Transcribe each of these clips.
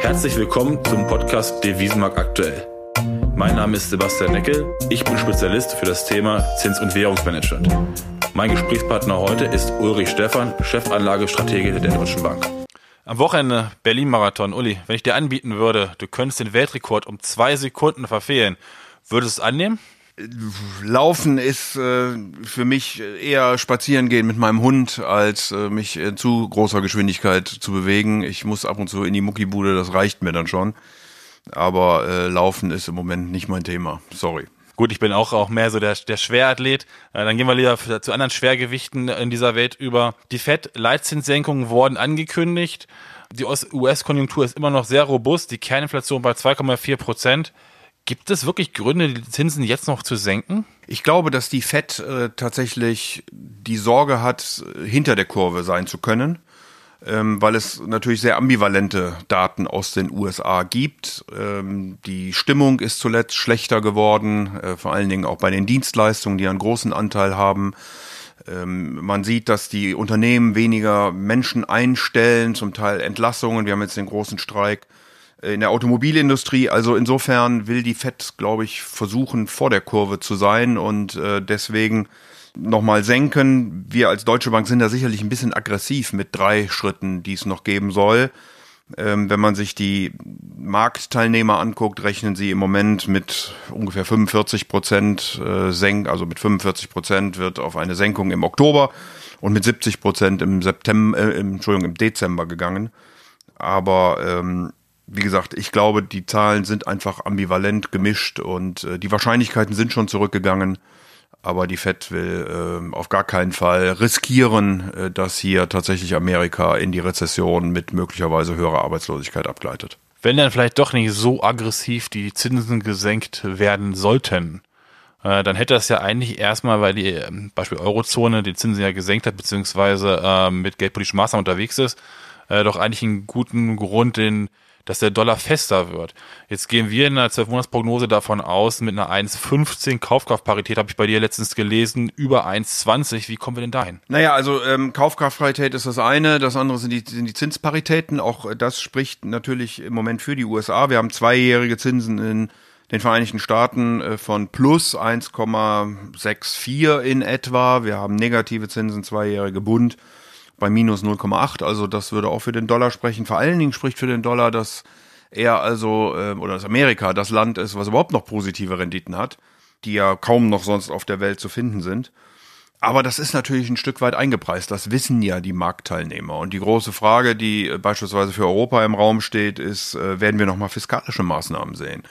Herzlich willkommen zum Podcast Devisenmarkt aktuell. Mein Name ist Sebastian Neckel, ich bin Spezialist für das Thema Zins- und Währungsmanagement. Mein Gesprächspartner heute ist Ulrich Stephan, Chefanlagestratege der Deutschen Bank. Am Wochenende Berlin-Marathon. Uli, wenn ich dir anbieten würde, du könntest den Weltrekord um zwei Sekunden verfehlen, würdest du es annehmen? Laufen ist äh, für mich eher spazieren gehen mit meinem Hund, als äh, mich in zu großer Geschwindigkeit zu bewegen. Ich muss ab und zu in die Muckibude, das reicht mir dann schon. Aber äh, Laufen ist im Moment nicht mein Thema. Sorry. Gut, ich bin auch, auch mehr so der, der Schwerathlet. Äh, dann gehen wir lieber zu anderen Schwergewichten in dieser Welt über. Die FED-Leitzinssenkungen wurden angekündigt. Die US-Konjunktur ist immer noch sehr robust. Die Kerninflation bei 2,4 Prozent. Gibt es wirklich Gründe, die Zinsen jetzt noch zu senken? Ich glaube, dass die FED äh, tatsächlich die Sorge hat, hinter der Kurve sein zu können, ähm, weil es natürlich sehr ambivalente Daten aus den USA gibt. Ähm, die Stimmung ist zuletzt schlechter geworden, äh, vor allen Dingen auch bei den Dienstleistungen, die einen großen Anteil haben. Ähm, man sieht, dass die Unternehmen weniger Menschen einstellen, zum Teil Entlassungen. Wir haben jetzt den großen Streik in der Automobilindustrie. Also insofern will die FED, glaube ich, versuchen, vor der Kurve zu sein und äh, deswegen nochmal senken. Wir als Deutsche Bank sind da sicherlich ein bisschen aggressiv mit drei Schritten, die es noch geben soll. Ähm, wenn man sich die Marktteilnehmer anguckt, rechnen sie im Moment mit ungefähr 45 Prozent äh, Senk, also mit 45 Prozent wird auf eine Senkung im Oktober und mit 70 Prozent im September, äh, im, Entschuldigung, im Dezember gegangen. Aber ähm, wie gesagt, ich glaube, die Zahlen sind einfach ambivalent gemischt und äh, die Wahrscheinlichkeiten sind schon zurückgegangen. Aber die Fed will äh, auf gar keinen Fall riskieren, äh, dass hier tatsächlich Amerika in die Rezession mit möglicherweise höherer Arbeitslosigkeit abgleitet. Wenn dann vielleicht doch nicht so aggressiv die Zinsen gesenkt werden sollten, äh, dann hätte das ja eigentlich erstmal, weil die äh, Beispiel Eurozone die Zinsen ja gesenkt hat, beziehungsweise äh, mit geldpolitischen Maßnahmen unterwegs ist, äh, doch eigentlich einen guten Grund, den dass der Dollar fester wird. Jetzt gehen wir in der 12-Monats-Prognose davon aus, mit einer 1,15 Kaufkraftparität, habe ich bei dir letztens gelesen, über 1,20. Wie kommen wir denn dahin? Naja, also ähm, Kaufkraftparität ist das eine, das andere sind die, sind die Zinsparitäten. Auch das spricht natürlich im Moment für die USA. Wir haben zweijährige Zinsen in den Vereinigten Staaten äh, von plus 1,64 in etwa. Wir haben negative Zinsen, zweijährige Bund bei minus 0,8. Also das würde auch für den Dollar sprechen. Vor allen Dingen spricht für den Dollar, dass er also, äh, oder dass Amerika das Land ist, was überhaupt noch positive Renditen hat, die ja kaum noch sonst auf der Welt zu finden sind. Aber das ist natürlich ein Stück weit eingepreist. Das wissen ja die Marktteilnehmer. Und die große Frage, die äh, beispielsweise für Europa im Raum steht, ist, äh, werden wir nochmal fiskalische Maßnahmen sehen?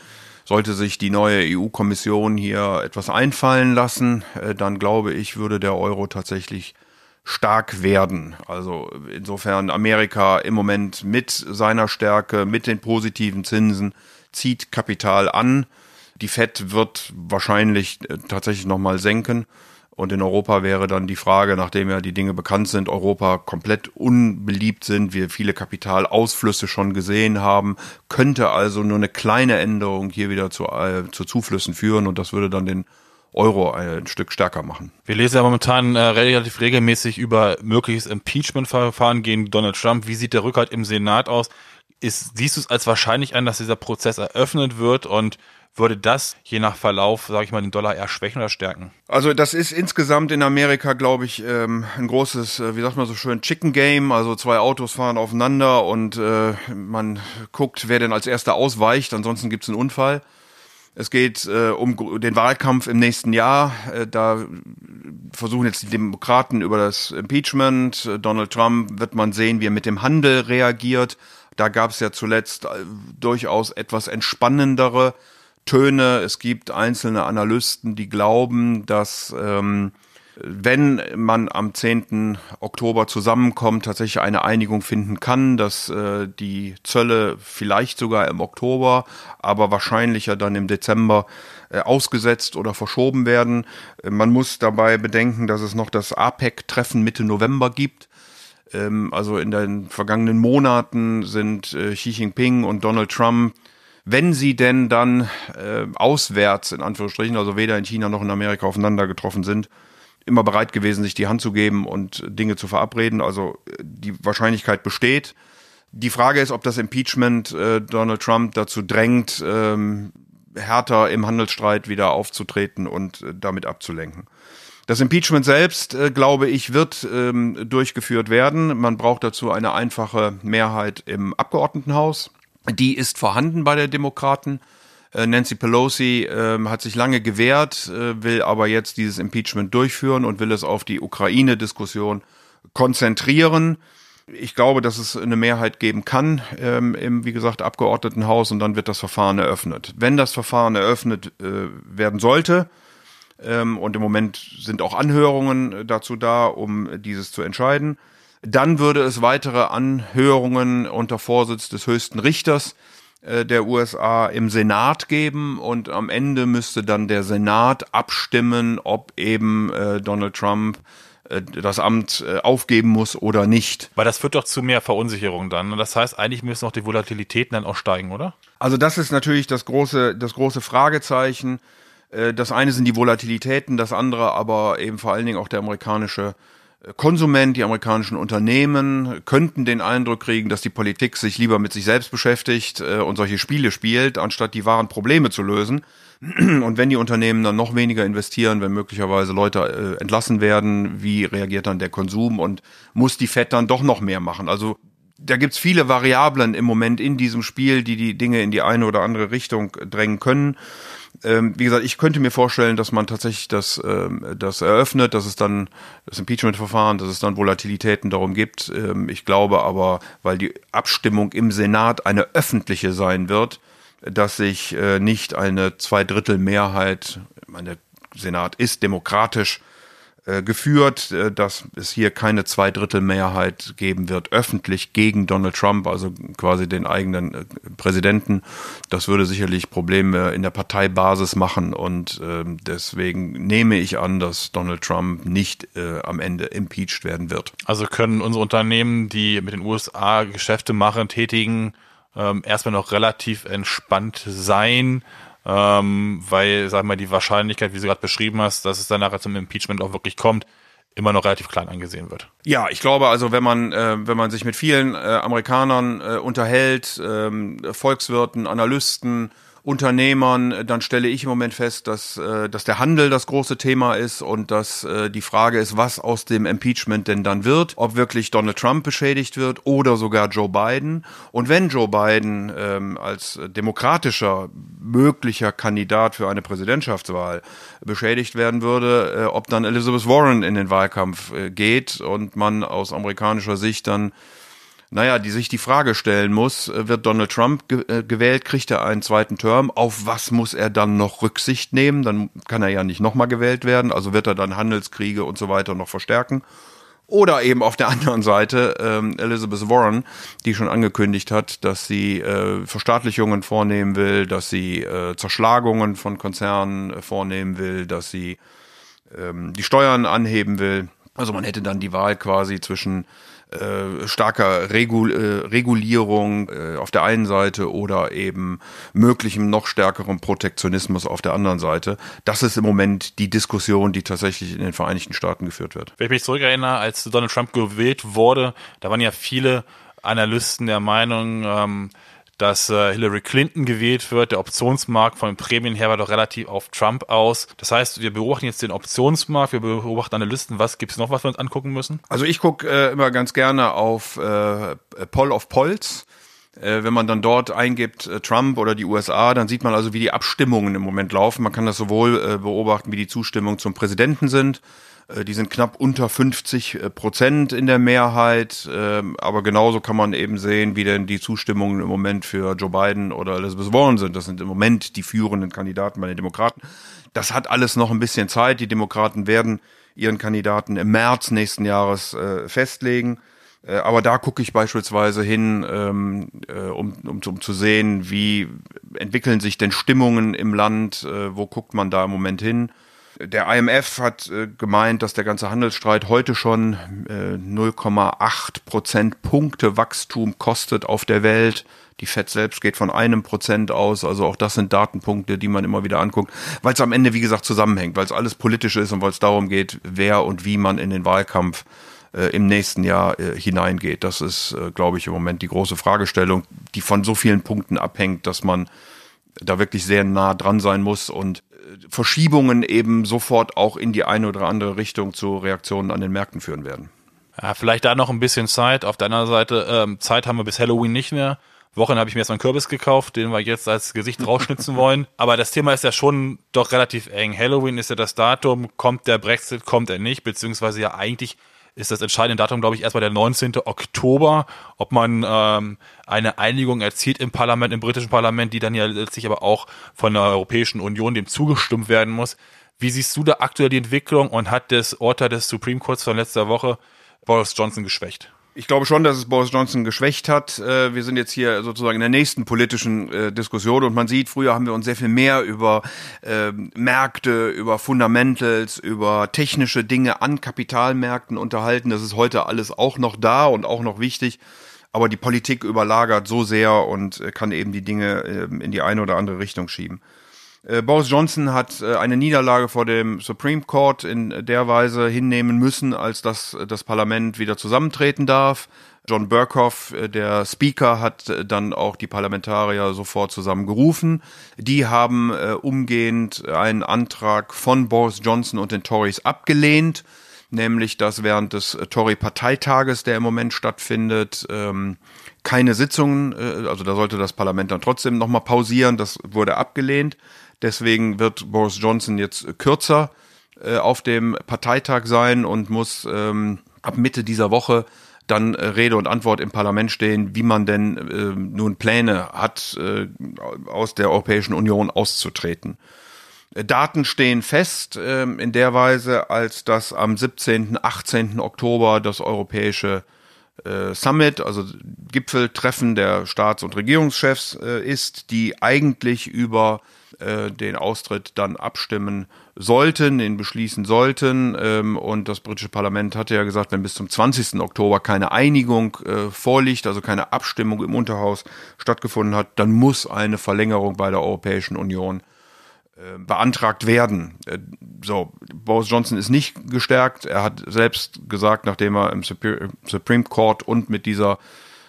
Sollte sich die neue EU-Kommission hier etwas einfallen lassen, äh, dann glaube ich, würde der Euro tatsächlich stark werden. Also insofern Amerika im Moment mit seiner Stärke, mit den positiven Zinsen zieht Kapital an. Die Fed wird wahrscheinlich äh, tatsächlich nochmal senken. Und in Europa wäre dann die Frage, nachdem ja die Dinge bekannt sind, Europa komplett unbeliebt sind, wir viele Kapitalausflüsse schon gesehen haben, könnte also nur eine kleine Änderung hier wieder zu, äh, zu Zuflüssen führen und das würde dann den Euro ein Stück stärker machen. Wir lesen ja momentan äh, relativ regelmäßig über mögliches Impeachment-Verfahren gegen Donald Trump. Wie sieht der Rückhalt im Senat aus? Ist, siehst du es als wahrscheinlich an, dass dieser Prozess eröffnet wird und würde das je nach Verlauf, sage ich mal, den Dollar eher schwächen oder stärken? Also das ist insgesamt in Amerika, glaube ich, ähm, ein großes, äh, wie sagt man so schön, Chicken Game. Also zwei Autos fahren aufeinander und äh, man guckt, wer denn als erster ausweicht. Ansonsten gibt es einen Unfall. Es geht äh, um den Wahlkampf im nächsten Jahr. Äh, da versuchen jetzt die Demokraten über das Impeachment. Donald Trump wird man sehen, wie er mit dem Handel reagiert. Da gab es ja zuletzt äh, durchaus etwas entspannendere Töne. Es gibt einzelne Analysten, die glauben, dass ähm, wenn man am 10. Oktober zusammenkommt, tatsächlich eine Einigung finden kann, dass äh, die Zölle vielleicht sogar im Oktober, aber wahrscheinlicher dann im Dezember äh, ausgesetzt oder verschoben werden. Man muss dabei bedenken, dass es noch das APEC-Treffen Mitte November gibt. Ähm, also in den vergangenen Monaten sind äh, Xi Jinping und Donald Trump wenn sie denn dann äh, auswärts, in Anführungsstrichen, also weder in China noch in Amerika aufeinander getroffen sind, immer bereit gewesen, sich die Hand zu geben und Dinge zu verabreden. Also die Wahrscheinlichkeit besteht. Die Frage ist, ob das Impeachment äh, Donald Trump dazu drängt, ähm, härter im Handelsstreit wieder aufzutreten und äh, damit abzulenken. Das Impeachment selbst, äh, glaube ich, wird ähm, durchgeführt werden. Man braucht dazu eine einfache Mehrheit im Abgeordnetenhaus. Die ist vorhanden bei der Demokraten. Äh, Nancy Pelosi äh, hat sich lange gewehrt, äh, will aber jetzt dieses Impeachment durchführen und will es auf die Ukraine-Diskussion konzentrieren. Ich glaube, dass es eine Mehrheit geben kann ähm, im, wie gesagt, Abgeordnetenhaus und dann wird das Verfahren eröffnet. Wenn das Verfahren eröffnet äh, werden sollte, ähm, und im Moment sind auch Anhörungen dazu da, um dieses zu entscheiden, dann würde es weitere Anhörungen unter Vorsitz des höchsten Richters äh, der USA im Senat geben und am Ende müsste dann der Senat abstimmen, ob eben äh, Donald Trump äh, das Amt äh, aufgeben muss oder nicht. Weil das führt doch zu mehr Verunsicherung dann. Und das heißt, eigentlich müssen auch die Volatilitäten dann auch steigen, oder? Also das ist natürlich das große, das große Fragezeichen. Das eine sind die Volatilitäten, das andere aber eben vor allen Dingen auch der amerikanische Konsument, die amerikanischen Unternehmen könnten den Eindruck kriegen, dass die Politik sich lieber mit sich selbst beschäftigt äh, und solche Spiele spielt, anstatt die wahren Probleme zu lösen. Und wenn die Unternehmen dann noch weniger investieren, wenn möglicherweise Leute äh, entlassen werden, wie reagiert dann der Konsum und muss die Fed dann doch noch mehr machen? Also da gibt's viele Variablen im Moment in diesem Spiel, die die Dinge in die eine oder andere Richtung drängen können ähm, wie gesagt, ich könnte mir vorstellen, dass man tatsächlich das, ähm, das eröffnet, dass es dann das Impeachment-Verfahren, dass es dann Volatilitäten darum gibt. Ähm, ich glaube aber, weil die Abstimmung im Senat eine öffentliche sein wird, dass sich äh, nicht eine Zweidrittelmehrheit, meine Senat ist demokratisch, geführt, äh, dass es hier keine Zweidrittelmehrheit geben wird, öffentlich gegen Donald Trump, also quasi den eigenen äh, Präsidenten. Das würde sicherlich Probleme in der Parteibasis machen und ähm, deswegen nehme ich an, dass Donald Trump nicht am Ende impeached werden wird. Also können unsere Unternehmen, die mit den USA Geschäfte machen, tätigen, ähm, erstmal noch relativ entspannt sein ähm, weil, sag mal, die Wahrscheinlichkeit, wie du gerade beschrieben hast, dass es dann nachher zum Impeachment auch wirklich kommt, immer noch relativ klein angesehen wird. Ja, ich glaube also, wenn man äh, wenn man sich mit vielen äh, Amerikanern äh, unterhält, äh, Volkswirten, Analysten, Unternehmern, dann stelle ich im Moment fest, dass, äh, dass der Handel das große Thema ist und dass äh, die Frage ist, was aus dem Impeachment denn dann wird, ob wirklich Donald Trump beschädigt wird oder sogar Joe Biden. Und wenn Joe Biden ähm, als demokratischer möglicher Kandidat für eine Präsidentschaftswahl beschädigt werden würde, äh, ob dann Elizabeth Warren in den Wahlkampf äh, geht und man aus amerikanischer Sicht dann naja, die sich die Frage stellen muss, äh, wird Donald Trump ge äh, gewählt, kriegt er einen zweiten Term, auf was muss er dann noch Rücksicht nehmen? Dann kann er ja nicht nochmal gewählt werden, also wird er dann Handelskriege und so weiter noch verstärken. Oder eben auf der anderen Seite ähm, Elizabeth Warren, die schon angekündigt hat, dass sie äh, Verstaatlichungen vornehmen will, dass sie äh, Zerschlagungen von Konzernen äh, vornehmen will, dass sie ähm, die Steuern anheben will. Also man hätte dann die Wahl quasi zwischen äh, starker Regul äh, Regulierung äh, auf der einen Seite oder eben möglichem noch stärkerem Protektionismus auf der anderen Seite. Das ist im Moment die Diskussion, die tatsächlich in den Vereinigten Staaten geführt wird. Wenn ich mich zurückerinnere, als Donald Trump gewählt wurde, da waren ja viele Analysten der Meinung, ähm, dass äh, Hillary Clinton gewählt wird. Der Optionsmarkt von den Prämien her war doch relativ auf Trump aus. Das heißt, wir beobachten jetzt den Optionsmarkt, wir beobachten Analysten. Was gibt es noch, was wir uns angucken müssen? Also ich gucke äh, immer ganz gerne auf äh, Poll of Polls. Äh, wenn man dann dort eingibt äh, Trump oder die USA, dann sieht man also, wie die Abstimmungen im Moment laufen. Man kann das sowohl äh, beobachten, wie die Zustimmung zum Präsidenten sind, die sind knapp unter 50 äh, Prozent in der Mehrheit. Ähm, aber genauso kann man eben sehen, wie denn die Zustimmungen im Moment für Joe Biden oder Elizabeth Warren sind. Das sind im Moment die führenden Kandidaten bei den Demokraten. Das hat alles noch ein bisschen Zeit. Die Demokraten werden ihren Kandidaten im März nächsten Jahres äh, festlegen. Aber da gucke ich beispielsweise hin, ähm, um, um, um zu sehen, wie entwickeln sich denn Stimmungen im Land, wo guckt man da im Moment hin Der IMF hat äh, gemeint, dass der ganze Handelsstreit heute schon äh, 0,8 Prozentpunkte Wachstum kostet auf der Welt. Die FED selbst geht von einem Prozent aus. Also auch das sind Datenpunkte, die man immer wieder anguckt, weil es am Ende, wie gesagt, zusammenhängt, weil es alles politisch ist und weil es darum geht, wer und wie man in den Wahlkampf äh, im nächsten Jahr äh, hineingeht. Das ist, äh, glaube ich, im Moment die große Fragestellung, die von so vielen Punkten abhängt, dass man da wirklich sehr nah dran sein muss und Verschiebungen eben sofort auch in die eine oder andere Richtung zu Reaktionen an den Märkten führen werden. Ja, vielleicht da noch ein bisschen Zeit. Auf der anderen Seite, ähm, Zeit haben wir bis Halloween nicht mehr. Wochen habe ich mir erst mal einen Kürbis gekauft, den wir jetzt als Gesicht rausschnitzen wollen. Aber das Thema ist ja schon doch relativ eng. Halloween ist ja das Datum. Kommt der Brexit, kommt er nicht? Beziehungsweise ja eigentlich ist das entscheidende Datum, glaube ich, erstmal der 19. Oktober, ob man ähm, eine Einigung erzielt im Parlament, im britischen Parlament, die dann ja letztlich aber auch von der Europäischen Union dem zugestimmt werden muss. Wie siehst du da aktuell die Entwicklung und hat das Urteil des Supreme Courts von letzter Woche Boris Johnson geschwächt? Ich glaube schon, dass es Boris Johnson geschwächt hat. Äh, wir sind jetzt hier sozusagen in der nächsten politischen äh, Diskussion und man sieht, früher haben wir uns sehr viel mehr über äh, Märkte, über Fundamentals, über technische Dinge an Kapitalmärkten unterhalten. Das ist heute alles auch noch da und auch noch wichtig. Aber die Politik überlagert so sehr und kann eben die Dinge ähm, in die eine oder andere Richtung schieben. Äh, Boris Johnson hat äh, eine Niederlage vor dem Supreme Court in der Weise hinnehmen müssen, als dass das Parlament wieder zusammentreten darf. John Burkhoff, äh, der Speaker, hat dann auch die Parlamentarier sofort zusammengerufen. Die haben umgehend einen Antrag von Boris Johnson und den Tories abgelehnt, nämlich dass während des Tory-Parteitages, der im Moment stattfindet, ähm, keine Sitzungen, also da sollte das Parlament dann trotzdem nochmal pausieren, das wurde abgelehnt. Deswegen wird Boris Johnson jetzt kürzer äh, auf dem Parteitag sein und muss ähm, ab Mitte dieser Woche dann äh, Rede und Antwort im Parlament stehen, wie man denn äh, nun Pläne hat, aus der Europäischen Union auszutreten. Daten stehen fest äh, in der Weise, als dass am 17., 18. Oktober das Europäische Summit, also Gipfeltreffen der Staats- und Regierungschefs äh, ist, die eigentlich über äh, den Austritt dann abstimmen sollten, den beschließen sollten. Ähm, und das britische Parlament hatte ja gesagt, wenn bis zum 20. Oktober keine Einigung äh, vorliegt, also keine Abstimmung im Unterhaus stattgefunden hat, dann muss eine Verlängerung bei der Europäischen Union äh, beantragt werden. Äh, so, Boris Johnson ist nicht gestärkt. Er hat selbst gesagt, nachdem er im Supreme Court und mit dieser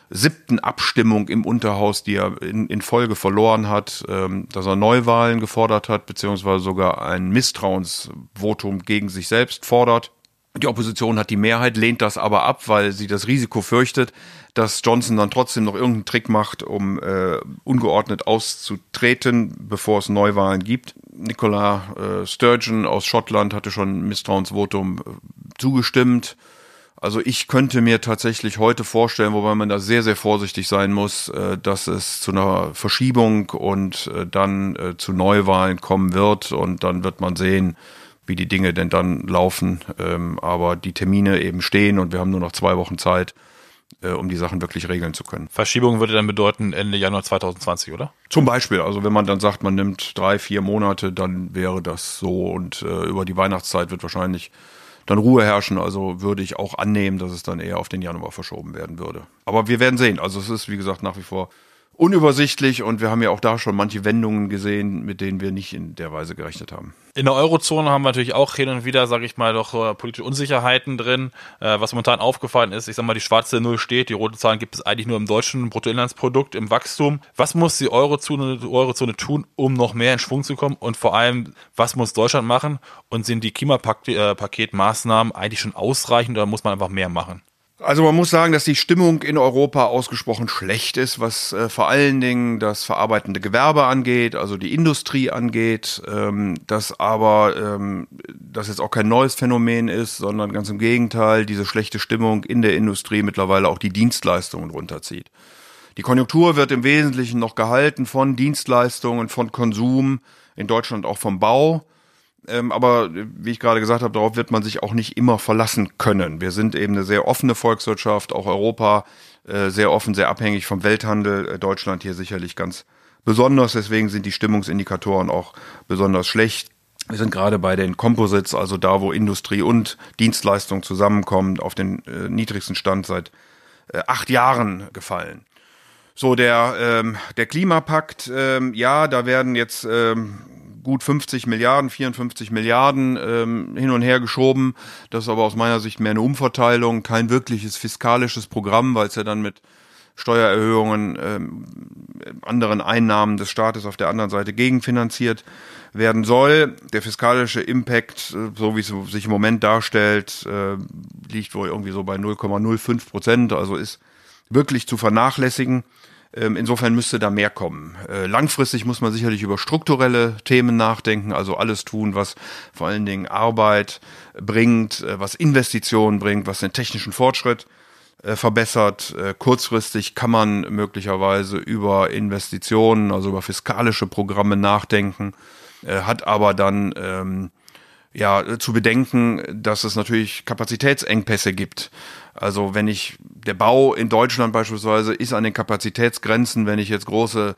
siebten Abstimmung im Unterhaus, die er in, in Folge verloren hat, ähm, dass er Neuwahlen gefordert hat, beziehungsweise sogar ein Misstrauensvotum gegen sich selbst fordert. Die Opposition hat die Mehrheit, lehnt das aber ab, weil sie das Risiko fürchtet, dass Johnson dann trotzdem noch irgendeinen Trick macht, um äh, ungeordnet auszutreten, bevor es Neuwahlen gibt. Nicola äh, Sturgeon aus Schottland hatte schon Misstrauensvotum äh, zugestimmt. Also ich könnte mir tatsächlich heute vorstellen, wobei man da sehr, sehr vorsichtig sein muss, äh, dass es zu einer Verschiebung und äh, dann äh, zu Neuwahlen kommen wird und dann wird man sehen, wie die Dinge denn dann laufen. Ähm, aber die Termine eben stehen und wir haben nur noch zwei Wochen Zeit, um die Sachen wirklich regeln zu können. Verschiebung würde dann bedeuten Ende Januar 2020, oder? Zum Beispiel, also wenn man dann sagt, man nimmt drei, vier Monate, dann wäre das so und über die Weihnachtszeit wird wahrscheinlich dann Ruhe herrschen. Also würde ich auch annehmen, dass es dann eher auf den Januar verschoben werden würde. Aber wir werden sehen. Also es ist, wie gesagt, nach wie vor unübersichtlich und wir haben ja auch da schon manche Wendungen gesehen, mit denen wir nicht in der Weise gerechnet haben. In der Eurozone haben wir natürlich auch hin und wieder, sage ich mal, doch äh, politische Unsicherheiten drin. Äh, was momentan aufgefallen ist, ich sag mal, die schwarze Null steht, die roten Zahlen gibt es eigentlich nur im deutschen Bruttoinlandsprodukt, im Wachstum. Was muss die Eurozone, die Eurozone tun, um noch mehr in Schwung zu kommen? Und vor allem, was muss Deutschland machen? Und sind die Klimapaketmaßnahmen eigentlich schon ausreichend oder muss man einfach mehr machen? Also man muss sagen, dass die Stimmung in Europa ausgesprochen schlecht ist, was äh, vor allen Dingen das verarbeitende Gewerbe angeht, also die Industrie angeht, ähm, dass aber ähm, das jetzt auch kein neues Phänomen ist, sondern ganz im Gegenteil, diese schlechte Stimmung in der Industrie mittlerweile auch die Dienstleistungen runterzieht. Die Konjunktur wird im Wesentlichen noch gehalten von Dienstleistungen, von Konsum, in Deutschland auch vom Bau. Ähm, aber wie ich gerade gesagt habe, darauf wird man sich auch nicht immer verlassen können. Wir sind eben eine sehr offene Volkswirtschaft, auch Europa äh, sehr offen, sehr abhängig vom Welthandel. Äh, Deutschland hier sicherlich ganz besonders. Deswegen sind die Stimmungsindikatoren auch besonders schlecht. Wir sind gerade bei den Composites, also da, wo Industrie und Dienstleistung zusammenkommen, auf den äh, niedrigsten Stand seit äh, acht Jahren gefallen. So, der, ähm, der Klimapakt, ähm, ja, da werden jetzt ähm, gut 50 Milliarden, 54 Milliarden ähm, hin und her geschoben. Das ist aber aus meiner Sicht mehr eine Umverteilung, kein wirkliches fiskalisches Programm, weil es ja dann mit Steuererhöhungen, ähm, anderen Einnahmen des Staates auf der anderen Seite gegenfinanziert werden soll. Der fiskalische Impact, äh, so wie es sich im Moment darstellt, äh, liegt wohl irgendwie so bei 0,05 Prozent, also ist wirklich zu vernachlässigen. Ähm, insofern müsste da mehr kommen. Äh, langfristig muss man sicherlich über strukturelle Themen nachdenken, also alles tun, was vor allen Dingen Arbeit bringt, was Investitionen bringt, was den technischen Fortschritt verbessert. Kurzfristig kann man möglicherweise über Investitionen, also über fiskalische Programme nachdenken äh, hat aber dann ähm, ja zu bedenken, dass es natürlich Kapazitätsengpässe gibt. Also wenn ich der Bau in Deutschland beispielsweise ist an den Kapazitätsgrenzen, wenn ich jetzt große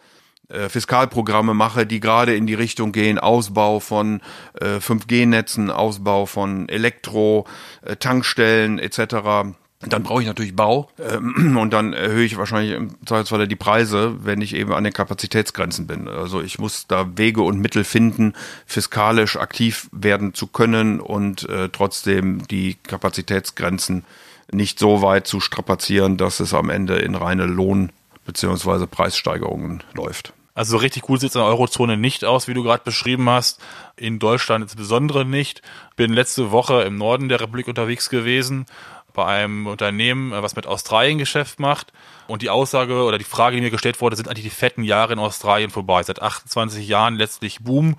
äh, Fiskalprogramme mache, die gerade in die Richtung gehen, Ausbau von äh, 5G-Netzen, Ausbau von Elektro, äh, Tankstellen etc dann brauche ich natürlich Bau ähm, und dann erhöhe ich wahrscheinlich im Zweifelsfalle die Preise, wenn ich eben an den Kapazitätsgrenzen bin. Also ich muss da Wege und Mittel finden, fiskalisch aktiv werden zu können und äh, trotzdem die Kapazitätsgrenzen nicht so weit zu strapazieren, dass es am Ende in reine Lohn- bzw. Preissteigerungen läuft. Also richtig gut sieht es in der Eurozone nicht aus, wie du gerade beschrieben hast. In Deutschland insbesondere nicht. Bin letzte Woche im Norden der Republik unterwegs gewesen bei einem Unternehmen, äh, was mit Australien Geschäft macht. Und die Aussage oder die Frage, die mir gestellt wurde, sind eigentlich die fetten Jahre in Australien vorbei. Seit 28 Jahren letztlich Boom.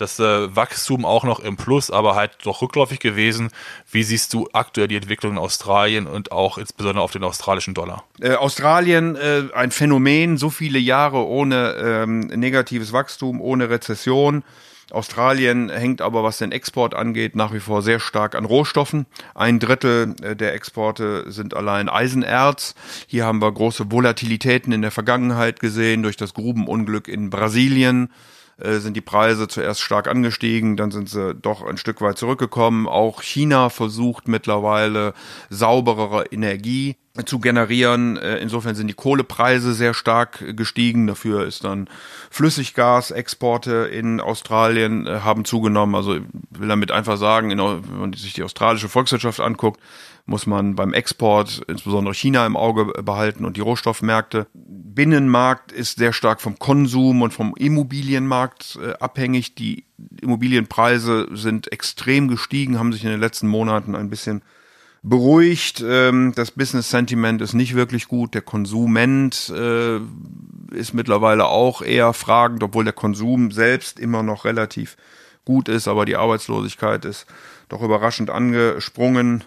Das äh, Wachstum auch noch im Plus, aber halt doch rückläufig gewesen. Wie siehst du aktuell die Entwicklung in Australien und auch insbesondere auf den australischen Dollar? Äh, Australien, äh, ein Phänomen, so viele Jahre ohne ähm, negatives Wachstum, ohne Rezession. Australien hängt aber, was den Export angeht, nach wie vor sehr stark an Rohstoffen. Ein Drittel äh, der Exporte sind allein Eisenerz. Hier haben wir große Volatilitäten in der Vergangenheit gesehen durch das Grubenunglück in Brasilien äh, sind die Preise zuerst stark angestiegen, dann sind sie doch ein Stück weit zurückgekommen. Auch China versucht mittlerweile sauberere Energie zu generieren. Äh, insofern sind die Kohlepreise sehr stark gestiegen. Dafür ist dann Flüssiggasexporte in Australien äh, haben zugenommen. Also ich will damit einfach sagen, wenn man sich die australische Volkswirtschaft anguckt, muss man beim Export insbesondere China im Auge behalten und die Rohstoffmärkte. Binnenmarkt ist sehr stark vom Konsum und vom Immobilienmarkt äh, abhängig. Die Immobilienpreise sind extrem gestiegen, haben sich in den letzten Monaten ein bisschen beruhigt. Ähm, das Business Sentiment ist nicht wirklich gut. Der Konsument äh, ist mittlerweile auch eher fragend, obwohl der Konsum selbst immer noch relativ gut ist, aber die Arbeitslosigkeit ist doch überraschend angesprungen.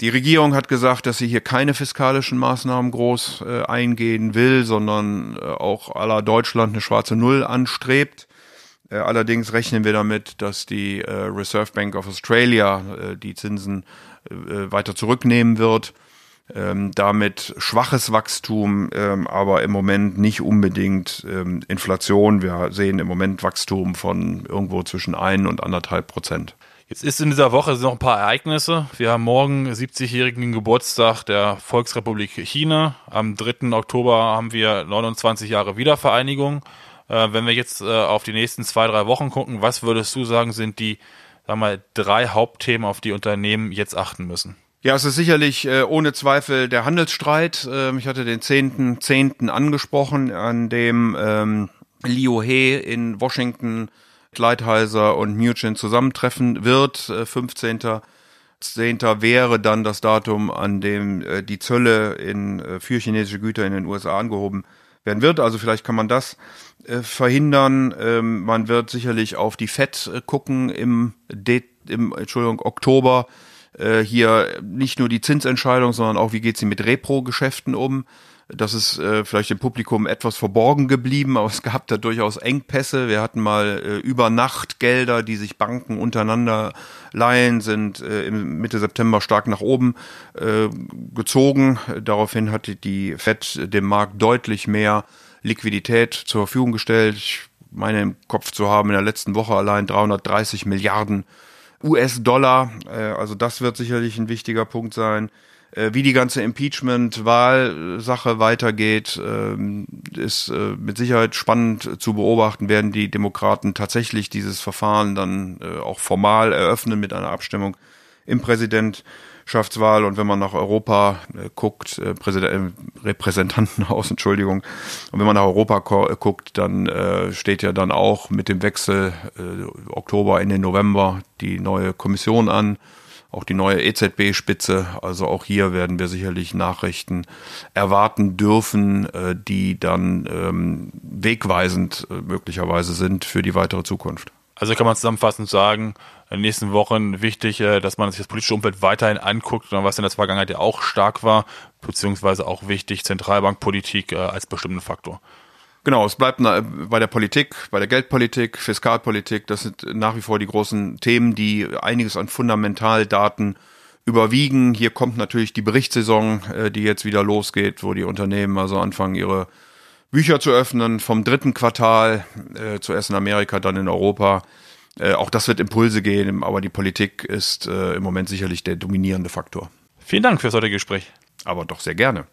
Die Regierung hat gesagt, dass sie hier keine fiskalischen Maßnahmen groß äh, eingehen will, sondern äh, auch aller Deutschland eine schwarze Null anstrebt. Äh, allerdings rechnen wir damit, dass die äh, Reserve Bank of Australia äh, die Zinsen äh, weiter zurücknehmen wird. Ähm, damit schwaches Wachstum, ähm, aber im Moment nicht unbedingt ähm, Inflation. Wir sehen im Moment Wachstum von irgendwo zwischen ein und anderthalb Prozent. Jetzt ist in dieser Woche noch ein paar Ereignisse. Wir haben morgen 70-jährigen Geburtstag der Volksrepublik China. Am 3. Oktober haben wir 29 Jahre Wiedervereinigung. Äh, wenn wir jetzt äh, auf die nächsten zwei, drei Wochen gucken, was würdest du sagen, sind die sagen wir, drei Hauptthemen, auf die Unternehmen jetzt achten müssen? Ja, es ist sicherlich äh, ohne Zweifel der Handelsstreit. Ähm, ich hatte den 10.10. 10. angesprochen, an dem ähm, Liu He in Washington, Lighthizer und Nugent zusammentreffen wird. Äh, 15. 10. wäre dann das Datum, an dem äh, die Zölle in, äh, für chinesische Güter in den USA angehoben werden wird. Also vielleicht kann man das äh, verhindern. Ähm, man wird sicherlich auf die FED äh, gucken im, De im Entschuldigung, Oktober. Äh, hier nicht nur die Zinsentscheidung, sondern auch, wie geht sie mit Repro-Geschäften um. Das ist äh, vielleicht dem Publikum etwas verborgen geblieben, aber es gab da durchaus Engpässe. Wir hatten mal äh, über Nacht Gelder, die sich Banken untereinander leihen, sind äh, im Mitte September stark nach oben äh, gezogen. Daraufhin hatte die Fed dem Markt deutlich mehr Liquidität zur Verfügung gestellt. Ich meine im Kopf zu haben, in der letzten Woche allein 330 Milliarden US-Dollar. Äh, also das wird sicherlich ein wichtiger Punkt sein. Äh, wie die ganze Impeachment-Wahlsache weitergeht, ähm, ist äh, mit Sicherheit spannend zu beobachten. Werden die Demokraten tatsächlich dieses Verfahren dann äh, auch formal eröffnen mit einer Abstimmung im Präsidentschaftswahl? Und wenn man nach Europa guckt, Präsident, Repräsentantenhaus, Entschuldigung, und wenn man nach Europa guckt, dann steht ja dann auch mit dem Wechsel Oktober in den November die neue Kommission an auch die neue EZB-Spitze. Also auch hier werden wir sicherlich Nachrichten erwarten dürfen, äh, die dann ähm, wegweisend äh, möglicherweise sind für die weitere Zukunft. Also kann man zusammenfassend sagen, in den nächsten Wochen wichtig, äh, dass man sich das politische Umfeld weiterhin anguckt, was in der Vergangenheit ja auch stark war, beziehungsweise auch wichtig, Zentralbankpolitik als bestimmten Faktor. Genau, es bleibt bei der Politik, bei der Geldpolitik, Fiskalpolitik. Das sind nach wie vor die großen Themen, die einiges an Fundamentaldaten überwiegen. Hier kommt natürlich die Berichtssaison, äh, die jetzt wieder losgeht, wo die Unternehmen also anfangen, ihre Bücher zu öffnen vom dritten Quartal, äh, zuerst in Amerika, dann in Europa. Äh, auch das wird Impulse geben, aber die Politik ist äh, im Moment sicherlich der dominierende Faktor. Vielen Dank fürs heutige Gespräch. Aber doch sehr gerne.